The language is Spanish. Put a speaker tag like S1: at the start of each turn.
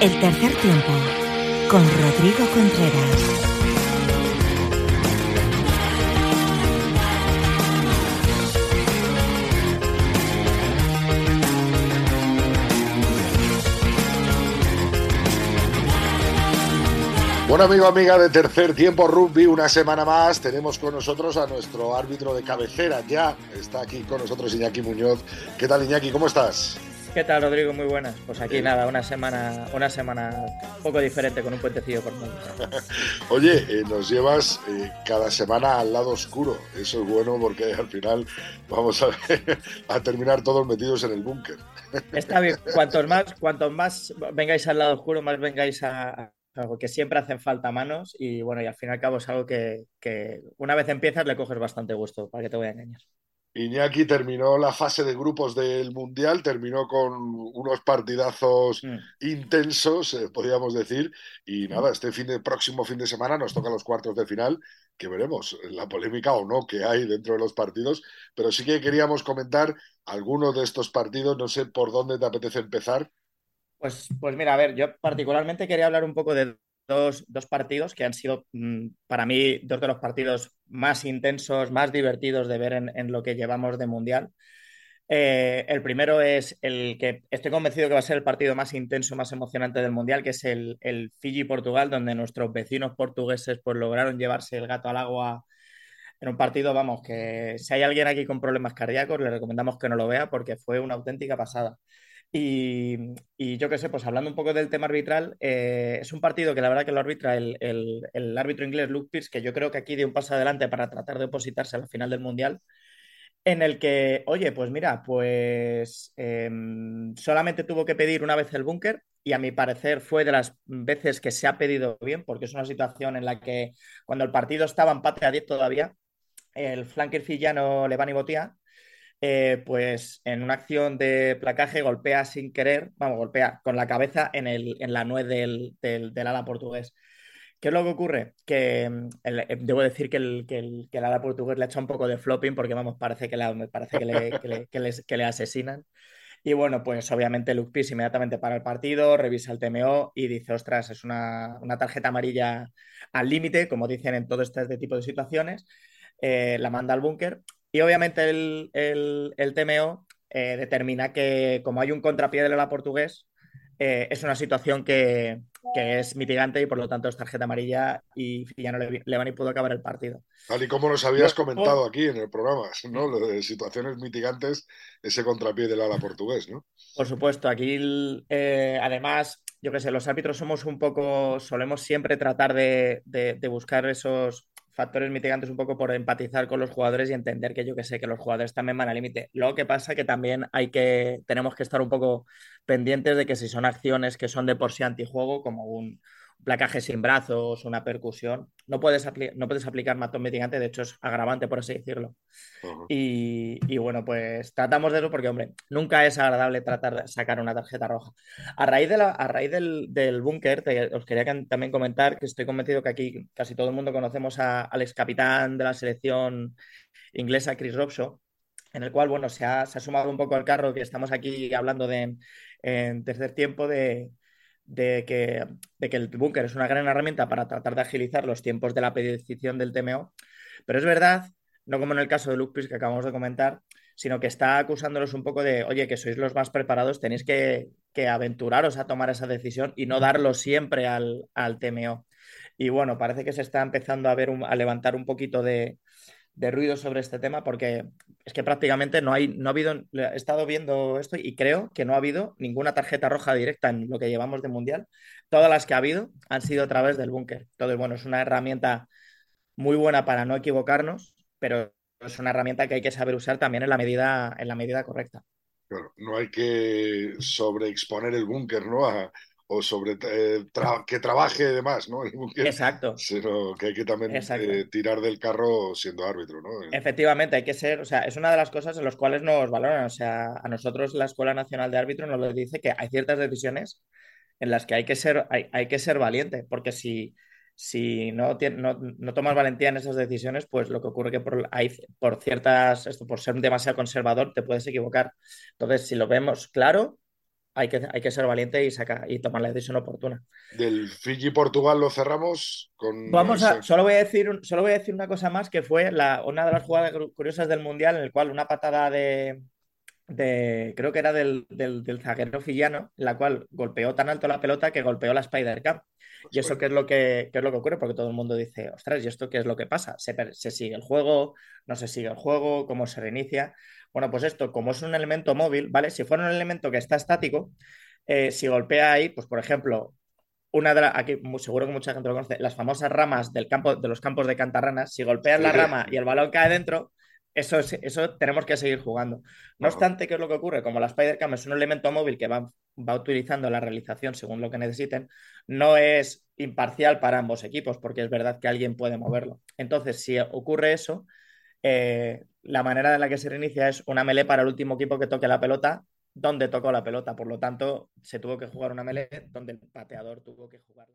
S1: El tercer tiempo con Rodrigo Contreras.
S2: Bueno, amigo, amiga de Tercer Tiempo Rugby, una semana más tenemos con nosotros a nuestro árbitro de cabecera. Ya está aquí con nosotros Iñaki Muñoz. ¿Qué tal, Iñaki? ¿Cómo estás?
S3: ¿Qué tal, Rodrigo? Muy buenas. Pues aquí nada, una semana, una semana un poco diferente con un puentecillo por medio.
S2: Oye, eh, nos llevas eh, cada semana al lado oscuro. Eso es bueno porque al final vamos a, a terminar todos metidos en el búnker.
S3: Está bien. Cuantos más, cuantos más vengáis al lado oscuro, más vengáis a, algo que siempre hacen falta manos y bueno, y al fin y al cabo es algo que, una vez empiezas le coges bastante gusto, para que te voy a engañar.
S2: Iñaki terminó la fase de grupos del Mundial, terminó con unos partidazos mm. intensos, eh, podríamos decir, y mm. nada, este fin de, próximo fin de semana nos toca los cuartos de final, que veremos la polémica o no que hay dentro de los partidos, pero sí que queríamos comentar algunos de estos partidos, no sé por dónde te apetece empezar,
S3: pues, pues mira, a ver, yo particularmente quería hablar un poco de dos, partidos que han sido mm, para mí dos de los partidos más intensos, más divertidos de ver en, lo que llevamos de Mundial. Eh, el primero es el que estoy convencido que va a ser el partido más intenso, más emocionante del Mundial, que es el, el Fiji-Portugal, donde nuestros vecinos portugueses pues, lograron llevarse el gato al agua en un partido, vamos, que si hay alguien aquí con problemas cardíacos, le recomendamos que no lo vea porque fue una auténtica pasada. Y, yo qué sé, pues hablando un poco del tema arbitral, eh, es un partido que la verdad que lo arbitra el, árbitro inglés Luke Pierce, que yo creo que aquí dio un paso adelante para tratar de opositarse a la final del Mundial, en el que, oye, pues mira, pues em, solamente tuvo que pedir una vez el búnker y a mi parecer fue de las veces que se ha pedido bien, porque es una situación en la que cuando el partido estaba empate a 10 todavía, el flanker fillano Levani Botía eh, pues en una acción de placaje golpea sin querer, vamos, golpea con la cabeza en, el, en la nuez del, del, ala portugués. ¿Qué es lo que ocurre? Que mm, eh, debo decir que el, que, el, que el, ala portugués le ha hecho un poco de flopping porque, vamos, parece que, le, parece que, le, que, le, asesinan. Y bueno, pues obviamente Luke Peace inmediatamente para el partido, revisa el TMO y dice, ostras, es una, una tarjeta amarilla al límite, como dicen en todo este tipo de situaciones. Eh, la manda al búnker y obviamente el, el, TMO eh, determina que como hay un contrapié del ala portugués, eh, es una situación que, que, es mitigante y por lo tanto es tarjeta amarilla y ya no le, van y pudo acabar el partido.
S2: Tal y como nos habías comentado aquí en el programa, ¿no? Lo de situaciones mitigantes, ese contrapié del ala portugués, ¿no?
S3: Por supuesto, aquí eh, además, yo qué sé, los árbitros somos un poco, solemos siempre tratar de, de buscar esos factores mitigantes un poco por empatizar con los jugadores y entender que yo que sé, que los jugadores también van al límite. Lo que pasa que también hay que, tenemos que estar un poco pendientes de que si son acciones que son de por sí antijuego, como un, placaje sin brazos, una percusión, no puedes, no puedes aplicar matón mitigante, de hecho es agravante, por así decirlo. y, bueno, pues tratamos de eso porque, hombre, nunca es agradable tratar de sacar una tarjeta roja. A raíz, de la, a raíz del, del búnker, os quería también comentar que estoy convencido que aquí casi todo el mundo conocemos al ex capitán de la selección inglesa, Chris Robshaw, en el cual, bueno, se ha, se ha sumado un poco al carro que estamos aquí hablando de en tercer tiempo de, de que, de que el búnker es una gran herramienta para tratar de agilizar los tiempos de la petición del TMO, pero es verdad, no como en el caso de Lupis que acabamos de comentar, sino que está acusándolos un poco de, oye, que sois los más preparados, tenéis que, aventuraros a tomar esa decisión y no darlo siempre al, al TMO. Y bueno, parece que se está empezando a ver a levantar un poquito de, de ruido sobre este tema porque es que prácticamente no hay, no ha habido, he estado viendo esto y creo que no ha habido ninguna tarjeta roja directa en lo que llevamos de mundial. Todas las que ha habido han sido a través del búnker. Entonces, bueno, es una herramienta muy buena para no equivocarnos, pero es una herramienta que hay que saber usar también en la medida, en la medida correcta.
S2: no hay que sobreexponer el búnker, ¿no? O sobre eh, que trabaje de más, ¿no?
S3: Exacto.
S2: Sino que hay que también eh, tirar del carro siendo árbitro, ¿no?
S3: Efectivamente, hay que ser, o sea, es una de las cosas en las cuales nos valoran, o sea, a nosotros la Escuela Nacional de Árbitro nos lo dice que hay ciertas decisiones en las que hay que ser, hay, hay que ser valiente, porque si, si no, no, no, tomas valentía en esas decisiones, pues lo que ocurre que por, hay, por ciertas, esto, por ser demasiado conservador, te puedes equivocar. Entonces, si lo vemos claro, hay que, hay que ser valiente y, sacar, y tomar la decisión oportuna.
S2: Del Fiji-Portugal lo cerramos con...
S3: Vamos a, solo voy a decir, solo voy a decir una cosa más, que fue la, una de las jugadas curiosas del Mundial en el cual una patada de, de creo que era del, del, zaguero fillano, en la cual golpeó tan alto la pelota que golpeó la Spider Cup. Y eso qué es lo que es lo que ocurre, porque todo el mundo dice, ostras, ¿y esto qué es lo que pasa? ¿Se, ¿Se, sigue el juego? ¿No se sigue el juego? ¿Cómo se reinicia? Bueno, pues esto, como es un elemento móvil, ¿vale? Si fuera un elemento que está estático, eh, si golpea ahí, pues por ejemplo, una de las, aquí seguro que mucha gente lo conoce, las famosas ramas del campo, de los campos de cantarranas, si golpeas la rama y el balón cae dentro, eso, es, eso tenemos que seguir jugando. No obstante, ¿qué es lo que ocurre? Como la Spider-Cam es un elemento móvil que va, va utilizando la realización según lo que necesiten, no es imparcial para ambos equipos, porque es verdad que alguien puede moverlo. Entonces, si ocurre eso, eh, la manera en la que se reinicia es una melee para el último equipo que toque la pelota donde tocó la pelota. Por lo tanto, se tuvo que jugar una melee donde el pateador tuvo que jugarla.